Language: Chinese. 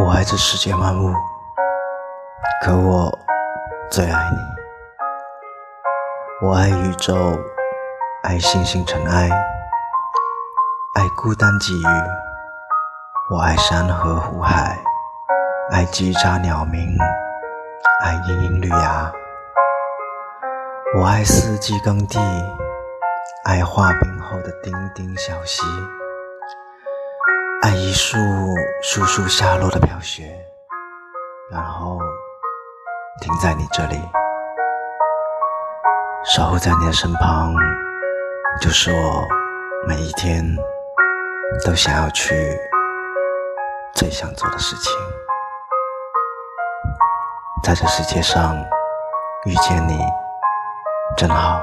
我爱这世间万物，可我最爱你。我爱宇宙，爱星星尘埃，爱孤单寄语。我爱山河湖海，爱叽喳鸟鸣，爱莺莺绿芽。我爱四季更替，爱化冰后的丁丁小溪。爱一束簌簌下落的飘雪，然后停在你这里，守护在你的身旁，就是我每一天都想要去、最想做的事情。在这世界上遇见你，真好。